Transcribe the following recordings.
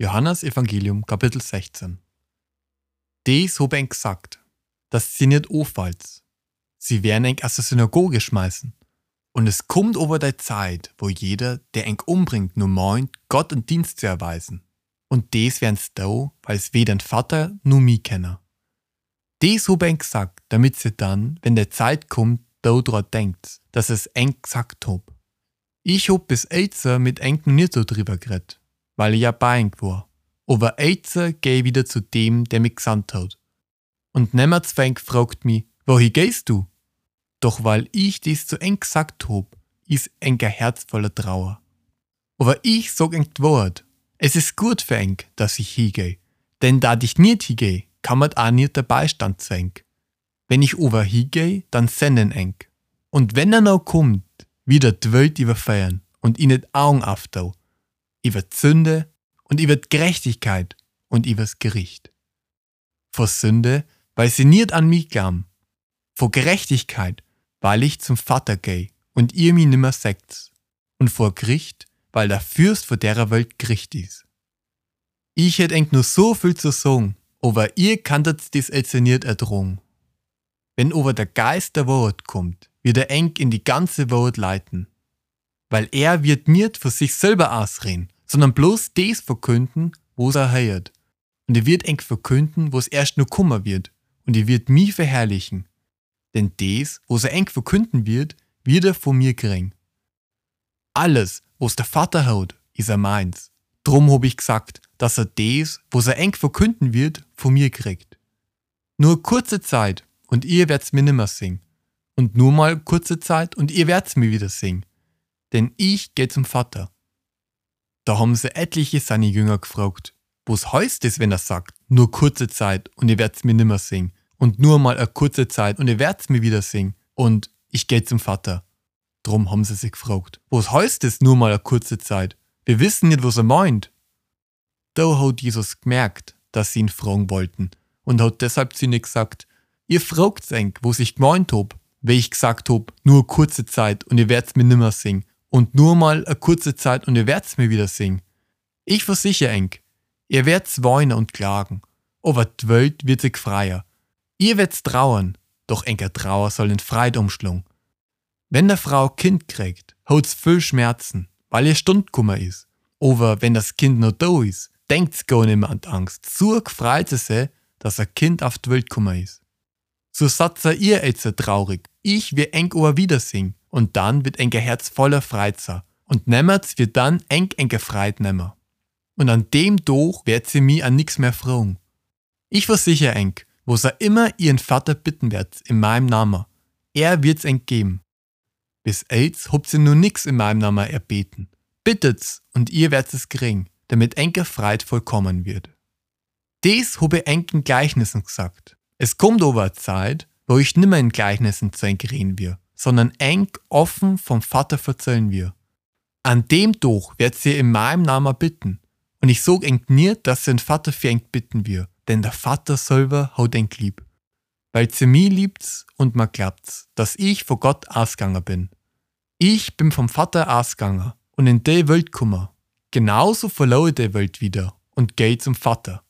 Johannes Evangelium Kapitel 16 Des hab eng gesagt, dass sie nicht auffallt. Sie werden eng aus der Synagoge schmeißen. Und es kommt über der Zeit, wo jeder, der eng umbringt, nur meint, Gott einen Dienst zu erweisen. Und des werden's da, weil es weder ein Vater nur mich kennen. Des hab eng gesagt, damit sie dann, wenn der Zeit kommt, da dran denkt, dass es eng gesagt hab. Ich hab bis Elzer mit eng noch nicht so drüber geredet, weil ich ja bei eng war. Aber Elzer geh wieder zu dem, der mich gesandt hat. Und Nemmerzwenk fragt mich, wohin gehst du? Doch weil ich dies zu eng gesagt hab, ist enger Herz voller Trauer. Aber ich sag eng Wort, es ist gut für eng, dass ich hingeh. Denn da ich nicht hingeh, kann man auch nicht der Beistand zwängen. Wenn ich over hingeh, dann senden eng. Und wenn er noch kommt, wieder die Welt überfeiern und ihn nicht Augen aftau, über Sünde und über Gerechtigkeit und übers Gericht. Vor Sünde, weil sie nicht an mich glauben. Vor Gerechtigkeit, weil ich zum Vater geh und ihr mich nimmer seht. Und vor Gericht, weil der Fürst vor derer Welt Gericht ist. Ich hätt eng nur so viel zu sagen, aber ihr kanntet dies nicht erdrungen. Wenn over der Geist der Wahrheit kommt, wird er eng in die ganze Wahrheit leiten. Weil er wird nicht für sich selber ausreden, sondern bloß des verkünden, wo er hört. Und er wird eng verkünden, wo es erst nur kummer wird. Und er wird mich verherrlichen. Denn des, wo er eng verkünden wird, wird er von mir gering. Alles, was der Vater haut, ist er meins. Drum hab ich gesagt, dass er des, was er eng verkünden wird, von mir kriegt. Nur kurze Zeit und ihr werdt's mir nimmer singen. Und nur mal kurze Zeit und ihr werdt's mir wieder singen. Denn ich geh zum Vater. Da haben sie etliche seine Jünger gefragt, was heißt es, wenn er sagt, nur kurze Zeit und ihr werdt's mir nimmer singen. Und nur mal eine kurze Zeit und ihr werdt's mir wieder singen. Und ich geh zum Vater. Drum haben sie sich gefragt, was heißt es nur mal eine kurze Zeit? Wir wissen nicht, was er meint. Da hat Jesus gemerkt, dass sie ihn fragen wollten und hat deshalb zu ihnen gesagt, ihr fragt eng, was ich gemeint hab, weil ich gesagt hab, nur kurze Zeit und ihr werdt's mir nimmer singen und nur mal eine kurze Zeit und ihr werdt's mir wieder singen. Ich versichere eng, ihr werdt's weinen und klagen, aber die Welt wird sich freier. Ihr werdt's trauern, doch enker Trauer soll in Freit umschlung. Wenn der Frau Kind kriegt, hat's viel Schmerzen, weil ihr Stundkummer ist. Aber wenn das Kind noch da ist, denkt's gar nicht mehr an Angst. So gefreut sie sich, dass ein Kind auf die Welt kummer ist. So satz ihr jetzt traurig. Ich wir eng ober wieder sing. Und dann wird enker Herz voller Freit sein. Und nemmert's wird dann eng enker Freit nemmer. Und an dem doch wird sie mi an nix mehr fragen. Ich versichere eng, wo sie immer ihren Vater bitten wird, in meinem Namen. Er wird's eng geben. Bis AIDS habt sie nur nix in meinem Namen erbeten. Bittet's und ihr werdet es gering, damit enker Freit vollkommen wird. Des hab ich enken Gleichnissen gesagt. Es kommt aber Zeit, wo ich nimmer in Gleichnissen zu eng reden wir, sondern eng offen vom Vater verzählen wir. An dem doch wird sie in meinem Namen bitten. Und ich sog eng nicht, dass sie den Vater für eng bitten wir, denn der Vater selber hat eng lieb. Weil sie mich liebt's und mir glaubt's, dass ich vor Gott ausgegangen bin. Ich bin vom Vater ausgegangen und in die Welt kummer. Genauso ich die Welt wieder und geh zum Vater.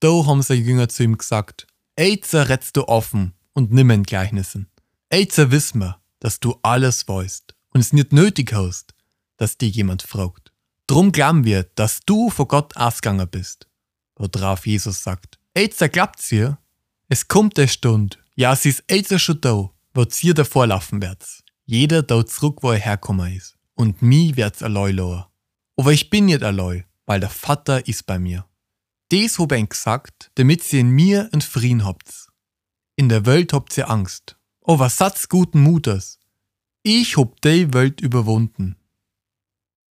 Da haben seine Jünger zu ihm gesagt, Eizer rettst du offen und nimm in Gleichnissen. Eizer wiss mir, dass du alles weißt und es nicht nötig hast, dass dir jemand fragt. Drum glauben wir, dass du vor Gott ausgegangen bist. Worauf Jesus sagt, Eizer glaubt's ihr? Es kommt der Stund, ja, sie ist Eizer schon da, wo ihr davor laufen werdet. Jeder da zurück, wo er herkommen ist. Und mi wird's alloy loher. Aber ich bin nicht alloy, weil der Vater ist bei mir. Des hab ich gesagt, damit sie in mir en Frieden habt. In der Welt habt ihr Angst. Aber satz guten Mutes. Ich hab die Welt überwunden.